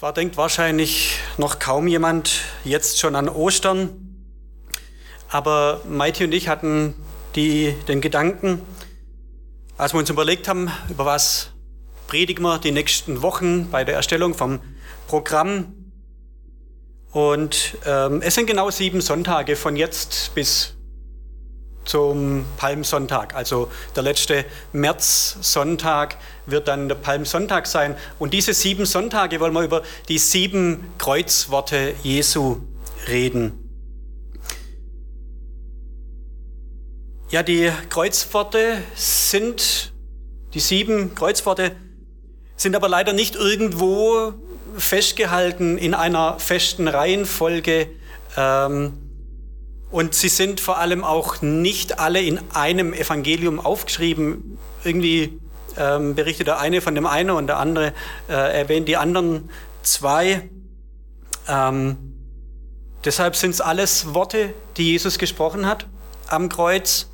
Zwar denkt wahrscheinlich noch kaum jemand jetzt schon an Ostern, aber Maiti und ich hatten die, den Gedanken, als wir uns überlegt haben, über was predigen wir die nächsten Wochen bei der Erstellung vom Programm. Und ähm, es sind genau sieben Sonntage von jetzt bis zum Palmsonntag. Also der letzte Märzsonntag wird dann der Palmsonntag sein. Und diese sieben Sonntage wollen wir über die sieben Kreuzworte Jesu reden. Ja, die Kreuzworte sind, die sieben Kreuzworte sind aber leider nicht irgendwo festgehalten in einer festen Reihenfolge. Ähm, und sie sind vor allem auch nicht alle in einem Evangelium aufgeschrieben. Irgendwie ähm, berichtet der eine von dem einen und der andere äh, erwähnt die anderen zwei. Ähm, deshalb sind es alles Worte, die Jesus gesprochen hat am Kreuz.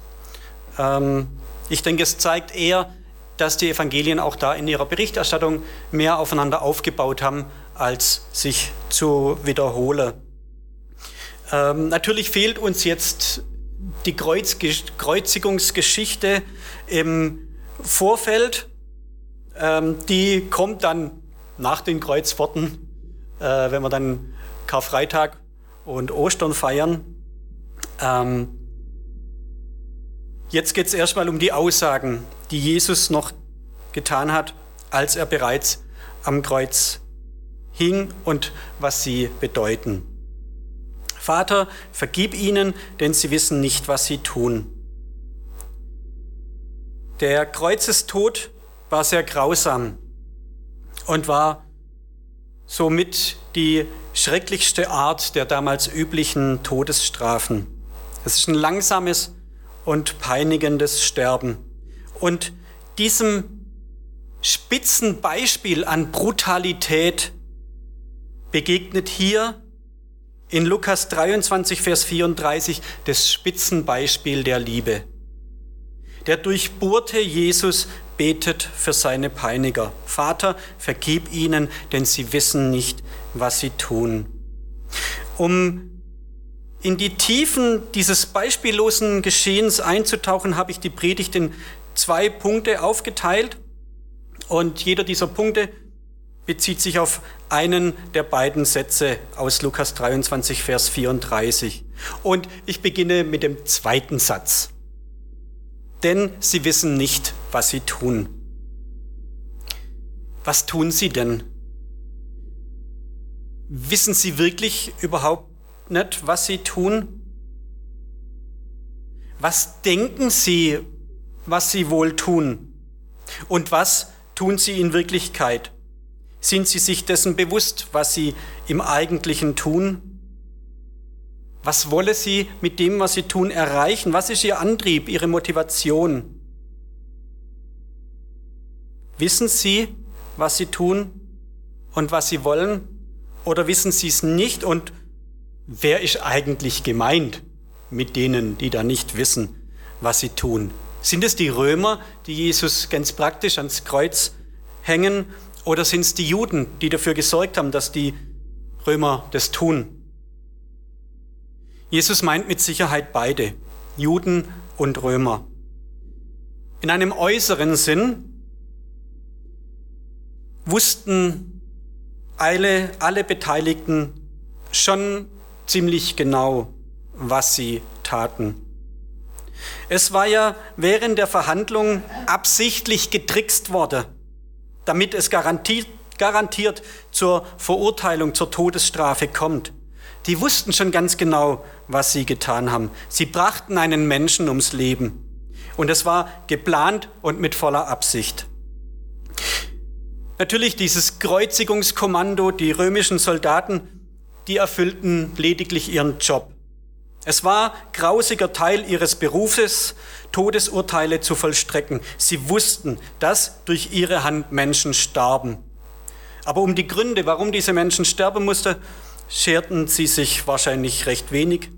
Ähm, ich denke, es zeigt eher, dass die Evangelien auch da in ihrer Berichterstattung mehr aufeinander aufgebaut haben, als sich zu wiederholen. Ähm, natürlich fehlt uns jetzt die Kreuz Kreuzigungsgeschichte im Vorfeld. Ähm, die kommt dann nach den Kreuzworten, äh, wenn wir dann Karfreitag und Ostern feiern. Ähm, jetzt geht es erstmal um die Aussagen, die Jesus noch getan hat, als er bereits am Kreuz hing und was sie bedeuten. Vater, vergib ihnen, denn sie wissen nicht, was sie tun. Der Kreuzestod war sehr grausam und war somit die schrecklichste Art der damals üblichen Todesstrafen. Es ist ein langsames und peinigendes Sterben. Und diesem Spitzenbeispiel an Brutalität begegnet hier in Lukas 23, Vers 34 das Spitzenbeispiel der Liebe. Der durchbohrte Jesus betet für seine Peiniger. Vater, vergib ihnen, denn sie wissen nicht, was sie tun. Um in die Tiefen dieses beispiellosen Geschehens einzutauchen, habe ich die Predigt in zwei Punkte aufgeteilt. Und jeder dieser Punkte bezieht sich auf einen der beiden Sätze aus Lukas 23, Vers 34. Und ich beginne mit dem zweiten Satz. Denn sie wissen nicht, was sie tun. Was tun sie denn? Wissen sie wirklich überhaupt nicht, was sie tun? Was denken sie, was sie wohl tun? Und was tun sie in Wirklichkeit? Sind sie sich dessen bewusst, was sie im Eigentlichen tun? Was wolle sie mit dem, was sie tun, erreichen? Was ist ihr Antrieb, ihre Motivation? Wissen sie, was sie tun und was sie wollen? Oder wissen sie es nicht? Und wer ist eigentlich gemeint mit denen, die da nicht wissen, was sie tun? Sind es die Römer, die Jesus ganz praktisch ans Kreuz hängen? Oder sind es die Juden, die dafür gesorgt haben, dass die Römer das tun? Jesus meint mit Sicherheit beide, Juden und Römer. In einem äußeren Sinn wussten alle, alle Beteiligten schon ziemlich genau, was sie taten. Es war ja während der Verhandlung absichtlich getrickst worden damit es garantiert, garantiert zur Verurteilung, zur Todesstrafe kommt. Die wussten schon ganz genau, was sie getan haben. Sie brachten einen Menschen ums Leben. Und es war geplant und mit voller Absicht. Natürlich dieses Kreuzigungskommando, die römischen Soldaten, die erfüllten lediglich ihren Job. Es war grausiger Teil ihres Berufes, Todesurteile zu vollstrecken. Sie wussten, dass durch ihre Hand Menschen starben. Aber um die Gründe, warum diese Menschen sterben mussten, scherten sie sich wahrscheinlich recht wenig.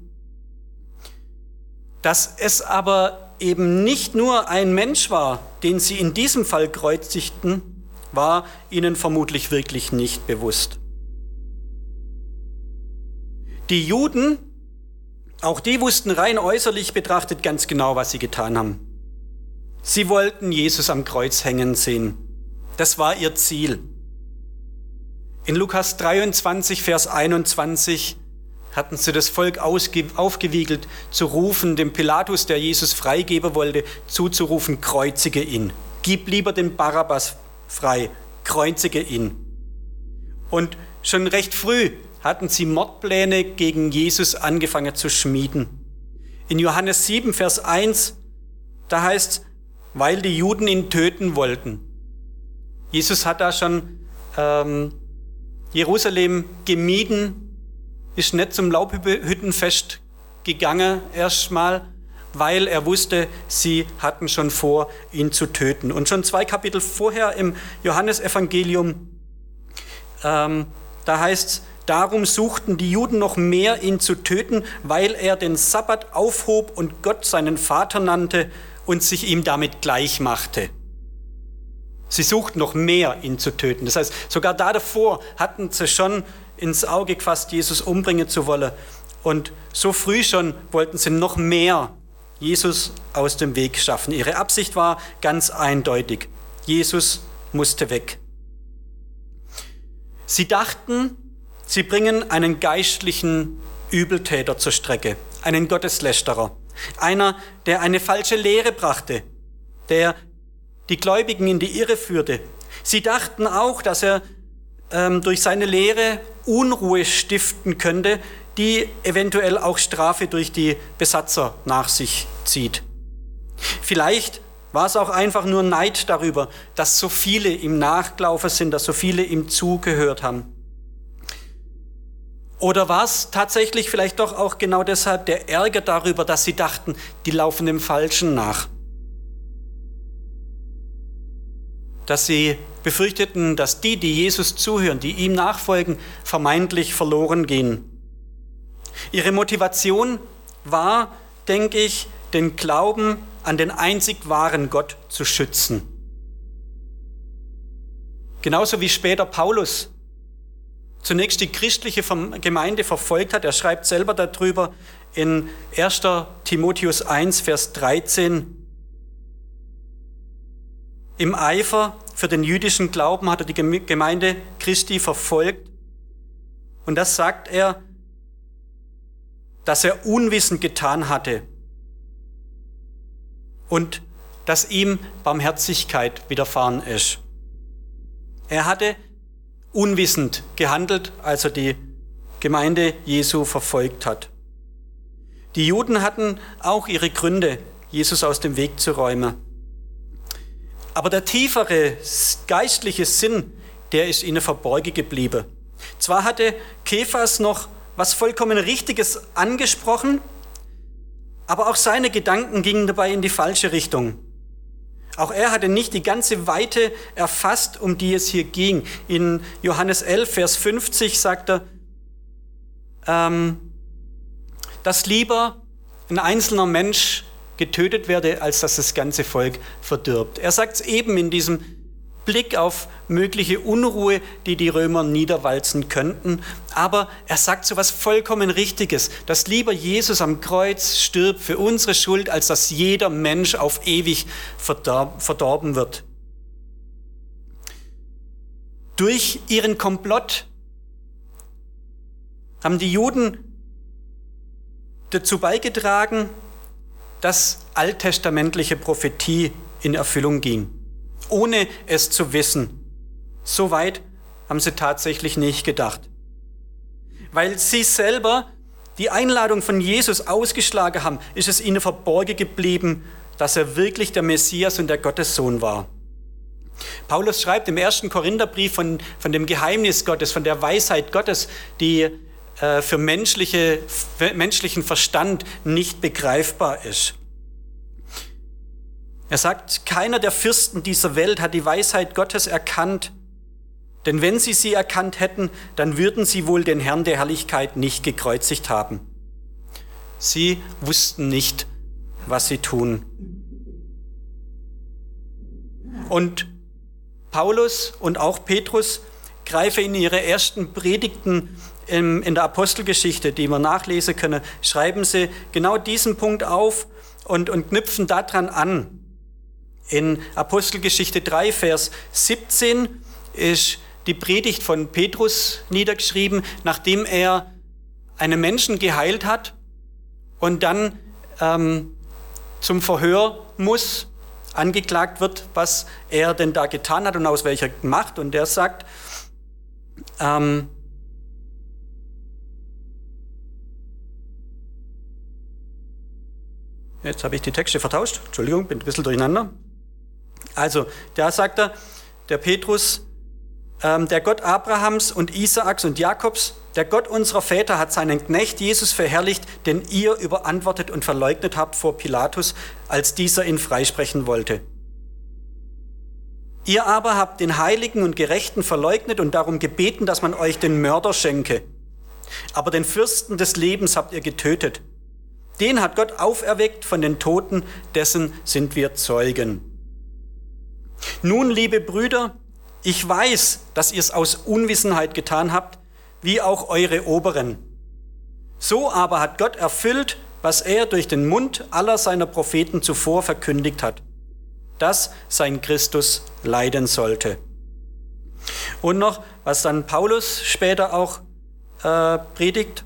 Dass es aber eben nicht nur ein Mensch war, den sie in diesem Fall kreuzigten, war ihnen vermutlich wirklich nicht bewusst. Die Juden, auch die wussten rein äußerlich betrachtet ganz genau, was sie getan haben. Sie wollten Jesus am Kreuz hängen sehen. Das war ihr Ziel. In Lukas 23, Vers 21 hatten sie das Volk aufgewiegelt, zu rufen, dem Pilatus, der Jesus freigeben wollte, zuzurufen, kreuzige ihn. Gib lieber den Barabbas frei, kreuzige ihn. Und schon recht früh hatten sie Mordpläne gegen Jesus angefangen zu schmieden. In Johannes 7, Vers 1, da heißt, weil die Juden ihn töten wollten. Jesus hat da schon ähm, Jerusalem gemieden, ist nicht zum Laubhüttenfest gegangen erstmal, weil er wusste, sie hatten schon vor, ihn zu töten. Und schon zwei Kapitel vorher im Johannesevangelium, ähm, da heißt es, darum suchten die Juden noch mehr, ihn zu töten, weil er den Sabbat aufhob und Gott seinen Vater nannte und sich ihm damit gleich machte. Sie suchten noch mehr, ihn zu töten. Das heißt, sogar da davor hatten sie schon ins Auge gefasst, Jesus umbringen zu wollen. Und so früh schon wollten sie noch mehr Jesus aus dem Weg schaffen. Ihre Absicht war ganz eindeutig. Jesus musste weg. Sie dachten, sie bringen einen geistlichen Übeltäter zur Strecke, einen Gotteslästerer, einer, der eine falsche Lehre brachte, der die Gläubigen in die Irre führte. Sie dachten auch, dass er ähm, durch seine Lehre Unruhe stiften könnte, die eventuell auch Strafe durch die Besatzer nach sich zieht. Vielleicht war es auch einfach nur Neid darüber, dass so viele ihm nachgelaufen sind, dass so viele ihm zugehört haben. Oder war es tatsächlich vielleicht doch auch genau deshalb der Ärger darüber, dass sie dachten, die laufen dem Falschen nach? Dass sie befürchteten, dass die, die Jesus zuhören, die ihm nachfolgen, vermeintlich verloren gehen. Ihre Motivation war, denke ich, den Glauben an den einzig wahren Gott zu schützen. Genauso wie später Paulus zunächst die christliche Gemeinde verfolgt hat. Er schreibt selber darüber in 1 Timotheus 1, Vers 13. Im Eifer für den jüdischen Glauben hat er die Gemeinde Christi verfolgt. Und das sagt er, dass er unwissend getan hatte und dass ihm Barmherzigkeit widerfahren ist. Er hatte unwissend gehandelt, als er die Gemeinde Jesu verfolgt hat. Die Juden hatten auch ihre Gründe, Jesus aus dem Weg zu räumen. Aber der tiefere geistliche Sinn, der ist ihnen verborgen geblieben. Zwar hatte Kephas noch was vollkommen Richtiges angesprochen, aber auch seine Gedanken gingen dabei in die falsche Richtung. Auch er hatte nicht die ganze Weite erfasst, um die es hier ging. In Johannes 11, Vers 50 sagt er, ähm, dass lieber ein einzelner Mensch getötet werde, als dass das ganze Volk verdirbt. Er sagt es eben in diesem Blick auf mögliche Unruhe, die die Römer niederwalzen könnten. Aber er sagt so was vollkommen Richtiges, dass lieber Jesus am Kreuz stirbt für unsere Schuld, als dass jeder Mensch auf ewig verdorben wird. Durch ihren Komplott haben die Juden dazu beigetragen, dass alttestamentliche Prophetie in Erfüllung ging, ohne es zu wissen. So weit haben sie tatsächlich nicht gedacht. Weil sie selber die Einladung von Jesus ausgeschlagen haben, ist es ihnen verborgen geblieben, dass er wirklich der Messias und der Gottessohn war. Paulus schreibt im ersten Korintherbrief von, von dem Geheimnis Gottes, von der Weisheit Gottes, die äh, für menschliche, für menschlichen Verstand nicht begreifbar ist. Er sagt, keiner der Fürsten dieser Welt hat die Weisheit Gottes erkannt, denn wenn sie sie erkannt hätten, dann würden sie wohl den Herrn der Herrlichkeit nicht gekreuzigt haben. Sie wussten nicht, was sie tun. Und Paulus und auch Petrus greife in ihre ersten Predigten in der Apostelgeschichte, die wir nachlesen können, schreiben sie genau diesen Punkt auf und, und knüpfen daran an. In Apostelgeschichte 3, Vers 17 ist die Predigt von Petrus niedergeschrieben, nachdem er einen Menschen geheilt hat und dann ähm, zum Verhör muss, angeklagt wird, was er denn da getan hat und aus welcher Macht. Und der sagt, ähm, jetzt habe ich die Texte vertauscht, Entschuldigung, bin ein bisschen durcheinander. Also, da sagt er, der Petrus, ähm, der Gott Abrahams und Isaaks und Jakobs, der Gott unserer Väter hat seinen Knecht Jesus verherrlicht, den ihr überantwortet und verleugnet habt vor Pilatus, als dieser ihn freisprechen wollte. Ihr aber habt den Heiligen und Gerechten verleugnet und darum gebeten, dass man euch den Mörder schenke. Aber den Fürsten des Lebens habt ihr getötet. Den hat Gott auferweckt von den Toten, dessen sind wir Zeugen. Nun, liebe Brüder, ich weiß, dass ihr es aus Unwissenheit getan habt, wie auch eure Oberen. So aber hat Gott erfüllt, was er durch den Mund aller seiner Propheten zuvor verkündigt hat, dass sein Christus leiden sollte. Und noch, was dann Paulus später auch äh, predigt.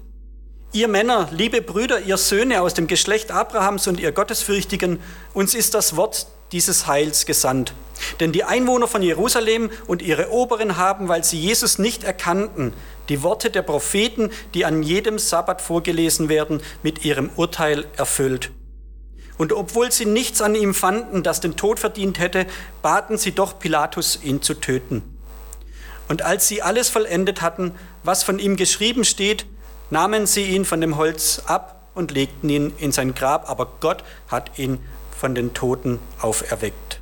Ihr Männer, liebe Brüder, ihr Söhne aus dem Geschlecht Abrahams und ihr Gottesfürchtigen, uns ist das Wort dieses Heils gesandt. Denn die Einwohner von Jerusalem und ihre Oberen haben, weil sie Jesus nicht erkannten, die Worte der Propheten, die an jedem Sabbat vorgelesen werden, mit ihrem Urteil erfüllt. Und obwohl sie nichts an ihm fanden, das den Tod verdient hätte, baten sie doch Pilatus, ihn zu töten. Und als sie alles vollendet hatten, was von ihm geschrieben steht, nahmen sie ihn von dem Holz ab und legten ihn in sein Grab, aber Gott hat ihn von den Toten auferweckt.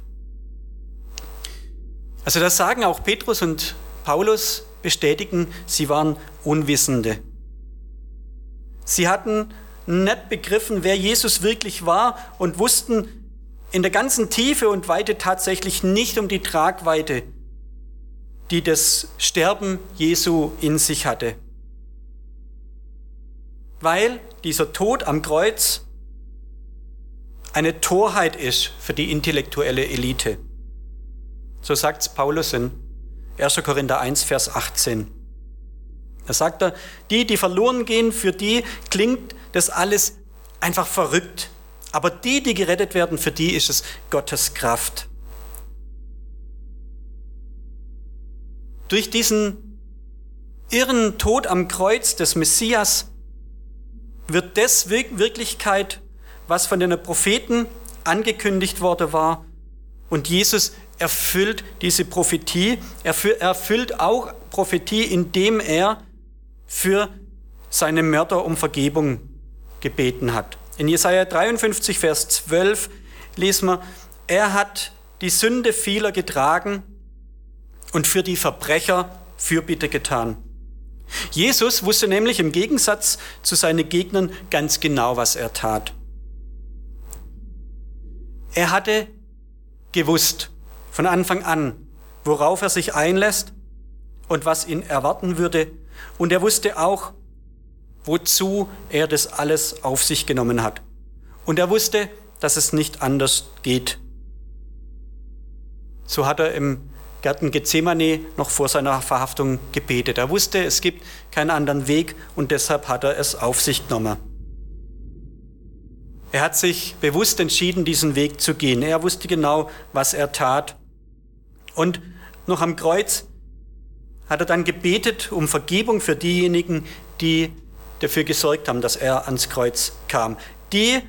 Also das sagen auch Petrus und Paulus bestätigen, sie waren Unwissende. Sie hatten nicht begriffen, wer Jesus wirklich war und wussten in der ganzen Tiefe und Weite tatsächlich nicht um die Tragweite, die das Sterben Jesu in sich hatte. Weil dieser Tod am Kreuz eine Torheit ist für die intellektuelle Elite. So sagt Paulus in 1. Korinther 1, Vers 18. Da sagt er, die, die verloren gehen, für die klingt das alles einfach verrückt. Aber die, die gerettet werden, für die ist es Gottes Kraft. Durch diesen irren Tod am Kreuz des Messias wird das Wirklichkeit, was von den Propheten angekündigt worden war. Und Jesus erfüllt diese Prophetie. Er erfüllt auch Prophetie, indem er für seine Mörder um Vergebung gebeten hat. In Jesaja 53, Vers 12 lesen wir, er hat die Sünde vieler getragen und für die Verbrecher Fürbitte getan. Jesus wusste nämlich im Gegensatz zu seinen Gegnern ganz genau, was er tat. Er hatte gewusst von Anfang an, worauf er sich einlässt und was ihn erwarten würde. Und er wusste auch, wozu er das alles auf sich genommen hat. Und er wusste, dass es nicht anders geht. So hat er im Garten Gethsemane noch vor seiner Verhaftung gebetet. Er wusste, es gibt keinen anderen Weg und deshalb hat er es auf sich genommen. Er hat sich bewusst entschieden, diesen Weg zu gehen. Er wusste genau, was er tat. Und noch am Kreuz hat er dann gebetet um Vergebung für diejenigen, die dafür gesorgt haben, dass er ans Kreuz kam. Die,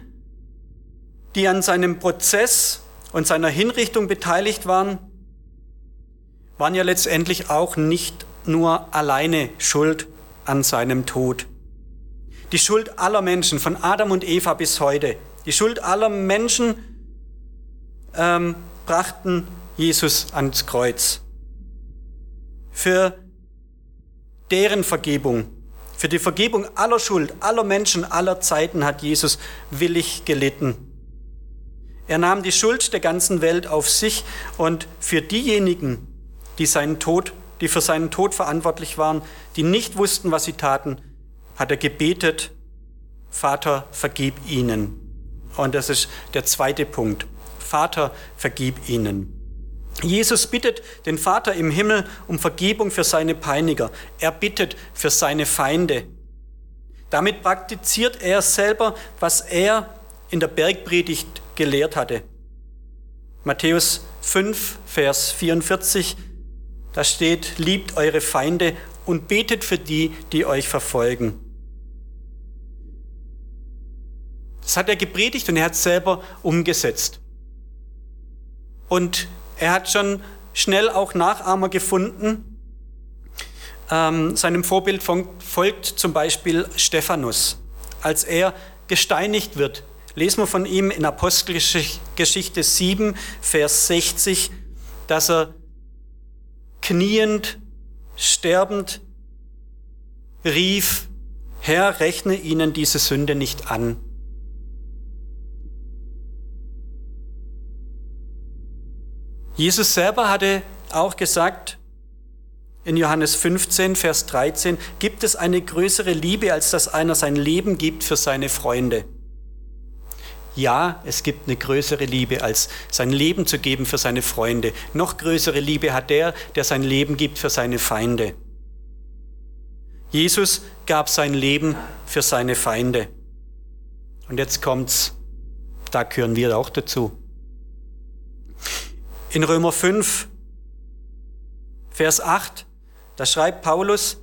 die an seinem Prozess und seiner Hinrichtung beteiligt waren, waren ja letztendlich auch nicht nur alleine schuld an seinem Tod. Die Schuld aller Menschen, von Adam und Eva bis heute, die Schuld aller Menschen ähm, brachten Jesus ans Kreuz. Für deren Vergebung, für die Vergebung aller Schuld, aller Menschen, aller Zeiten hat Jesus willig gelitten. Er nahm die Schuld der ganzen Welt auf sich und für diejenigen, die seinen Tod die für seinen Tod verantwortlich waren, die nicht wussten, was sie taten, hat er gebetet, Vater, vergib ihnen. Und das ist der zweite Punkt. Vater, vergib ihnen. Jesus bittet den Vater im Himmel um Vergebung für seine Peiniger. Er bittet für seine Feinde. Damit praktiziert er selber, was er in der Bergpredigt gelehrt hatte. Matthäus 5, Vers 44, da steht, liebt eure Feinde und betet für die, die euch verfolgen. Das hat er gepredigt und er hat es selber umgesetzt. Und er hat schon schnell auch Nachahmer gefunden. Ähm, seinem Vorbild folgt zum Beispiel Stephanus. Als er gesteinigt wird, lesen wir von ihm in Apostelgeschichte 7, Vers 60, dass er kniend, sterbend rief, Herr, rechne ihnen diese Sünde nicht an. Jesus selber hatte auch gesagt, in Johannes 15, Vers 13, gibt es eine größere Liebe, als dass einer sein Leben gibt für seine Freunde. Ja, es gibt eine größere Liebe, als sein Leben zu geben für seine Freunde. Noch größere Liebe hat der, der sein Leben gibt für seine Feinde. Jesus gab sein Leben für seine Feinde. Und jetzt kommt's, da gehören wir auch dazu. In Römer 5, Vers 8, da schreibt Paulus,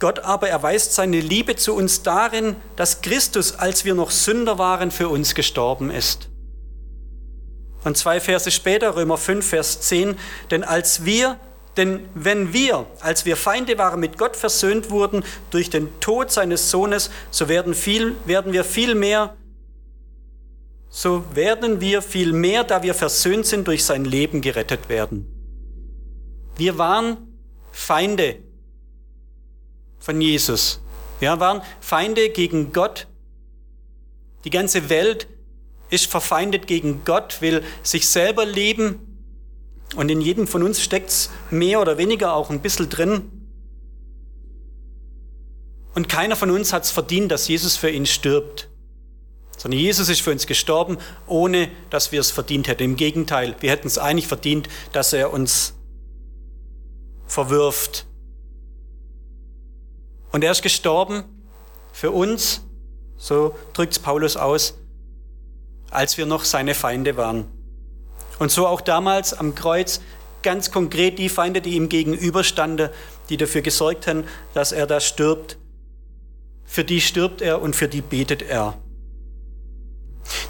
Gott aber erweist seine Liebe zu uns darin, dass Christus, als wir noch Sünder waren, für uns gestorben ist. Und zwei Verse später, Römer 5, Vers 10, denn als wir, denn wenn wir, als wir Feinde waren, mit Gott versöhnt wurden durch den Tod seines Sohnes, so werden, viel, werden wir viel mehr so werden wir viel mehr, da wir versöhnt sind, durch sein Leben gerettet werden. Wir waren Feinde von Jesus. Wir waren Feinde gegen Gott. Die ganze Welt ist verfeindet gegen Gott, will sich selber leben. Und in jedem von uns steckt es mehr oder weniger auch ein bisschen drin. Und keiner von uns hat es verdient, dass Jesus für ihn stirbt sondern Jesus ist für uns gestorben, ohne dass wir es verdient hätten. Im Gegenteil, wir hätten es eigentlich verdient, dass er uns verwirft. Und er ist gestorben für uns, so drückt es Paulus aus, als wir noch seine Feinde waren. Und so auch damals am Kreuz ganz konkret die Feinde, die ihm gegenüberstanden, die dafür gesorgt haben, dass er da stirbt. Für die stirbt er und für die betet er.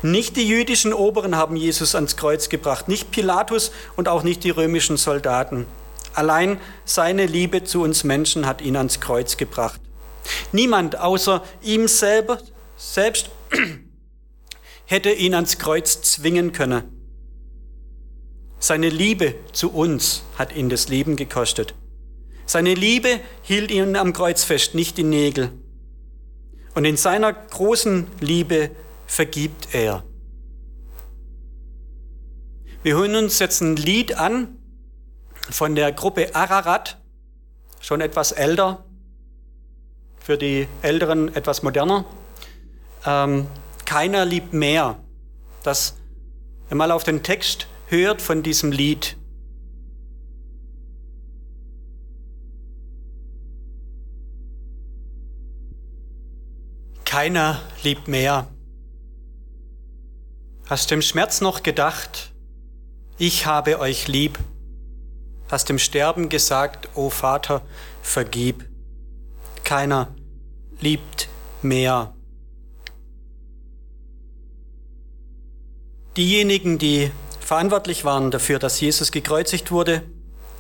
Nicht die jüdischen Oberen haben Jesus ans Kreuz gebracht, nicht Pilatus und auch nicht die römischen Soldaten. Allein seine Liebe zu uns Menschen hat ihn ans Kreuz gebracht. Niemand außer ihm selber, selbst hätte ihn ans Kreuz zwingen können. Seine Liebe zu uns hat ihn das Leben gekostet. Seine Liebe hielt ihn am Kreuz fest, nicht die Nägel. Und in seiner großen Liebe vergibt er. Wir hören uns jetzt ein Lied an von der Gruppe Ararat, schon etwas älter, für die Älteren etwas moderner. Ähm, keiner liebt mehr. Das, wenn man mal auf den Text hört von diesem Lied, Keiner liebt mehr. Hast dem Schmerz noch gedacht, ich habe euch lieb. Hast dem Sterben gesagt, o Vater, vergib. Keiner liebt mehr. Diejenigen, die verantwortlich waren dafür, dass Jesus gekreuzigt wurde,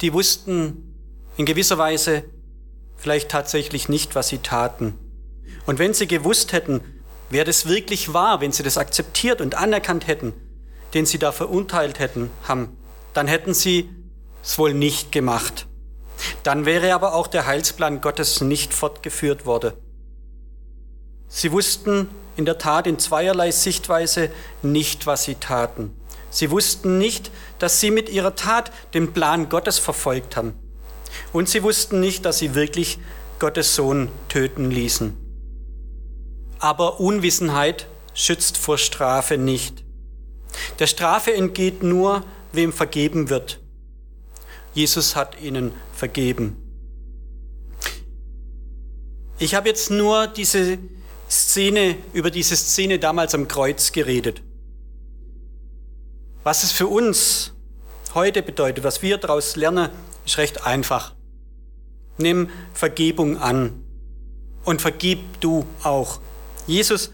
die wussten in gewisser Weise vielleicht tatsächlich nicht, was sie taten. Und wenn sie gewusst hätten, wer das wirklich war, wenn sie das akzeptiert und anerkannt hätten, den sie da verurteilt hätten, haben, dann hätten sie es wohl nicht gemacht. Dann wäre aber auch der Heilsplan Gottes nicht fortgeführt worden. Sie wussten in der Tat in zweierlei Sichtweise nicht, was sie taten. Sie wussten nicht, dass sie mit ihrer Tat den Plan Gottes verfolgt haben. Und sie wussten nicht, dass sie wirklich Gottes Sohn töten ließen. Aber Unwissenheit schützt vor Strafe nicht. Der Strafe entgeht nur, wem vergeben wird. Jesus hat ihnen vergeben. Ich habe jetzt nur diese Szene, über diese Szene damals am Kreuz geredet. Was es für uns heute bedeutet, was wir daraus lernen, ist recht einfach. Nimm Vergebung an und vergib du auch. Jesus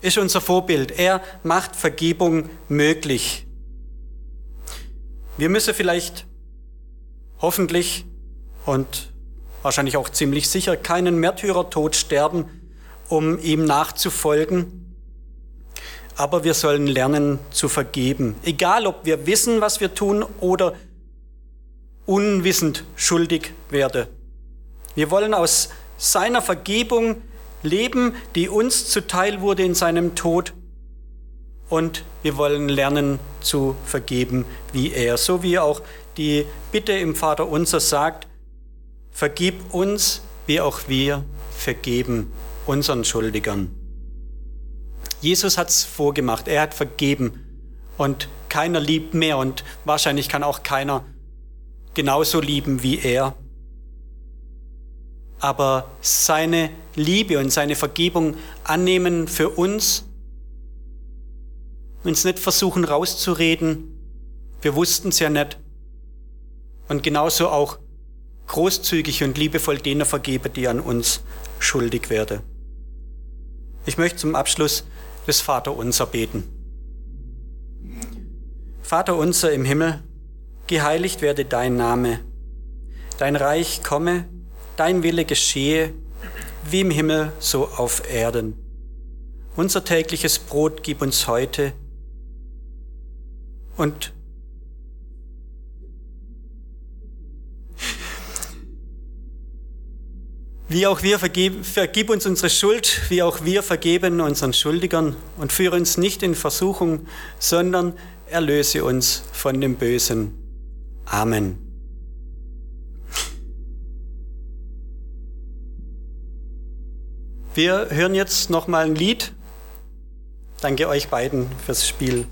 ist unser Vorbild. Er macht Vergebung möglich. Wir müssen vielleicht hoffentlich und wahrscheinlich auch ziemlich sicher keinen Märtyrertod sterben, um ihm nachzufolgen. Aber wir sollen lernen zu vergeben. Egal, ob wir wissen, was wir tun oder unwissend schuldig werde. Wir wollen aus seiner Vergebung leben, die uns zuteil wurde in seinem Tod. Und wir wollen lernen zu vergeben wie er. So wie auch die Bitte im Vater unser sagt, vergib uns, wie auch wir vergeben unseren Schuldigern. Jesus hat es vorgemacht, er hat vergeben. Und keiner liebt mehr. Und wahrscheinlich kann auch keiner genauso lieben wie er. Aber seine Liebe und seine Vergebung annehmen für uns, uns nicht versuchen rauszureden, wir wussten es ja nicht, und genauso auch großzügig und liebevoll denen vergeben, die an uns schuldig werden. Ich möchte zum Abschluss des Vaterunser beten. Vater unser im Himmel, geheiligt werde dein Name, dein Reich komme, dein Wille geschehe, wie im Himmel, so auf Erden. Unser tägliches Brot gib uns heute und Wie auch wir vergib, vergib uns unsere Schuld, wie auch wir vergeben unseren Schuldigern und führe uns nicht in Versuchung, sondern erlöse uns von dem Bösen. Amen. Wir hören jetzt noch mal ein Lied. Danke euch beiden fürs Spiel.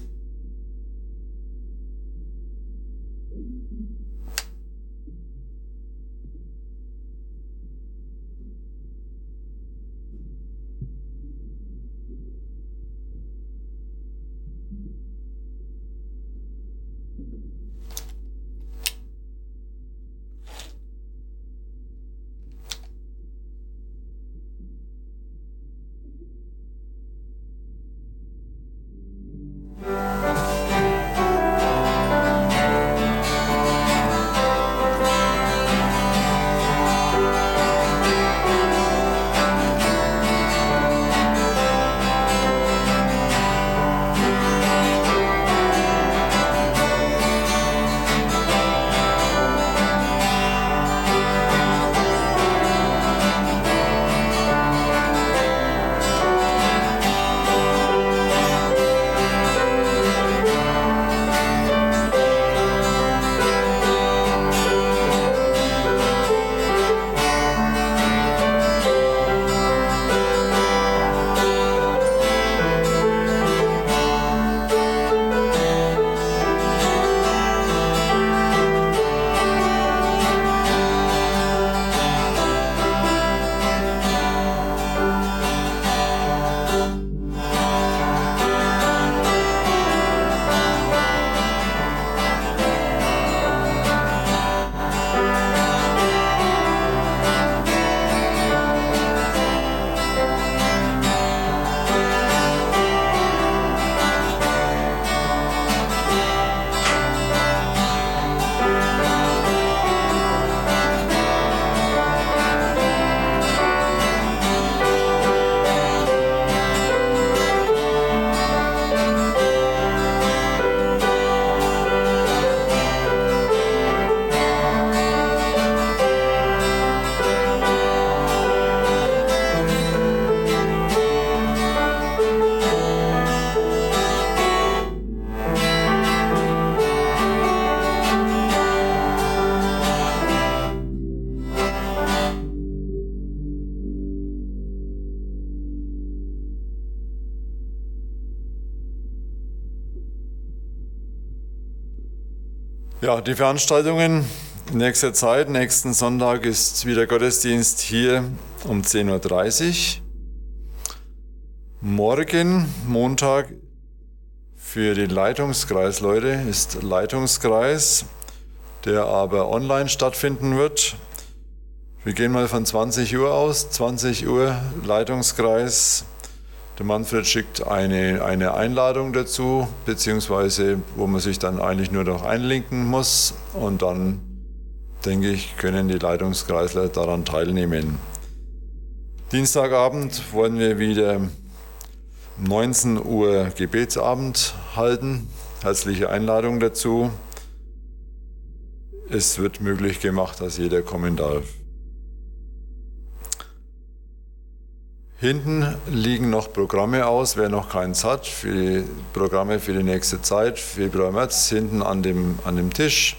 Ja, die Veranstaltungen in nächster Zeit, nächsten Sonntag ist wieder Gottesdienst hier um 10.30 Uhr. Morgen, Montag, für die Leitungskreisleute ist Leitungskreis, der aber online stattfinden wird. Wir gehen mal von 20 Uhr aus. 20 Uhr Leitungskreis der Manfred schickt eine, eine Einladung dazu, beziehungsweise wo man sich dann eigentlich nur noch einlinken muss und dann, denke ich, können die Leitungskreisler daran teilnehmen. Dienstagabend wollen wir wieder 19 Uhr Gebetsabend halten. Herzliche Einladung dazu. Es wird möglich gemacht, dass jeder kommen darf. Hinten liegen noch Programme aus, wer noch keins hat, für die Programme für die nächste Zeit, Februar, März, hinten an dem, an dem Tisch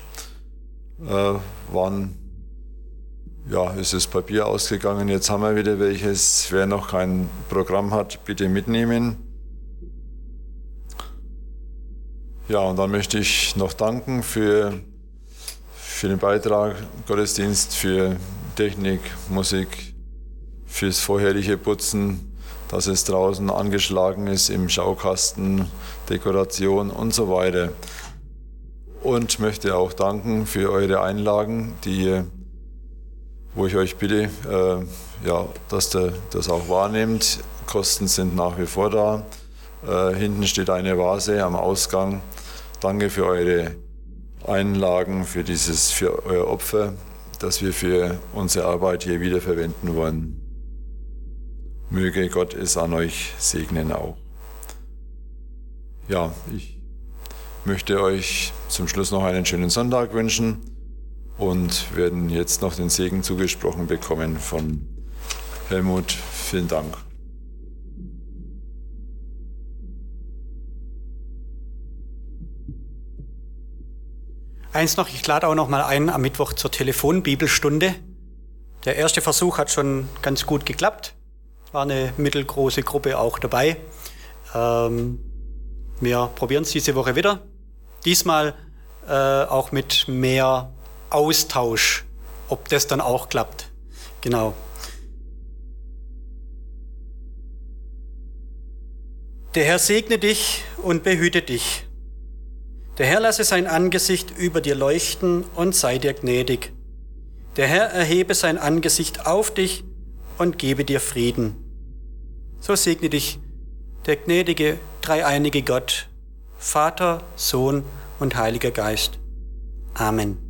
äh, waren, ja, ist das Papier ausgegangen. Jetzt haben wir wieder welches. Wer noch kein Programm hat, bitte mitnehmen. Ja, und dann möchte ich noch danken für, für den Beitrag, Gottesdienst, für Technik, Musik, fürs vorherige Putzen, dass es draußen angeschlagen ist im Schaukasten, Dekoration und so weiter. Und möchte auch danken für eure Einlagen, die, wo ich euch bitte, äh, ja, dass ihr das auch wahrnehmt. Kosten sind nach wie vor da. Äh, hinten steht eine Vase am Ausgang. Danke für eure Einlagen, für dieses, für euer Opfer, das wir für unsere Arbeit hier wiederverwenden wollen. Möge Gott es an euch segnen auch. Ja, ich möchte euch zum Schluss noch einen schönen Sonntag wünschen und werden jetzt noch den Segen zugesprochen bekommen von Helmut. Vielen Dank. Eins noch, ich lade auch noch mal ein am Mittwoch zur Telefonbibelstunde. Der erste Versuch hat schon ganz gut geklappt war eine mittelgroße Gruppe auch dabei. Ähm, wir probieren es diese Woche wieder. Diesmal äh, auch mit mehr Austausch, ob das dann auch klappt. Genau. Der Herr segne dich und behüte dich. Der Herr lasse sein Angesicht über dir leuchten und sei dir gnädig. Der Herr erhebe sein Angesicht auf dich und gebe dir Frieden. So segne dich der gnädige, dreieinige Gott, Vater, Sohn und Heiliger Geist. Amen.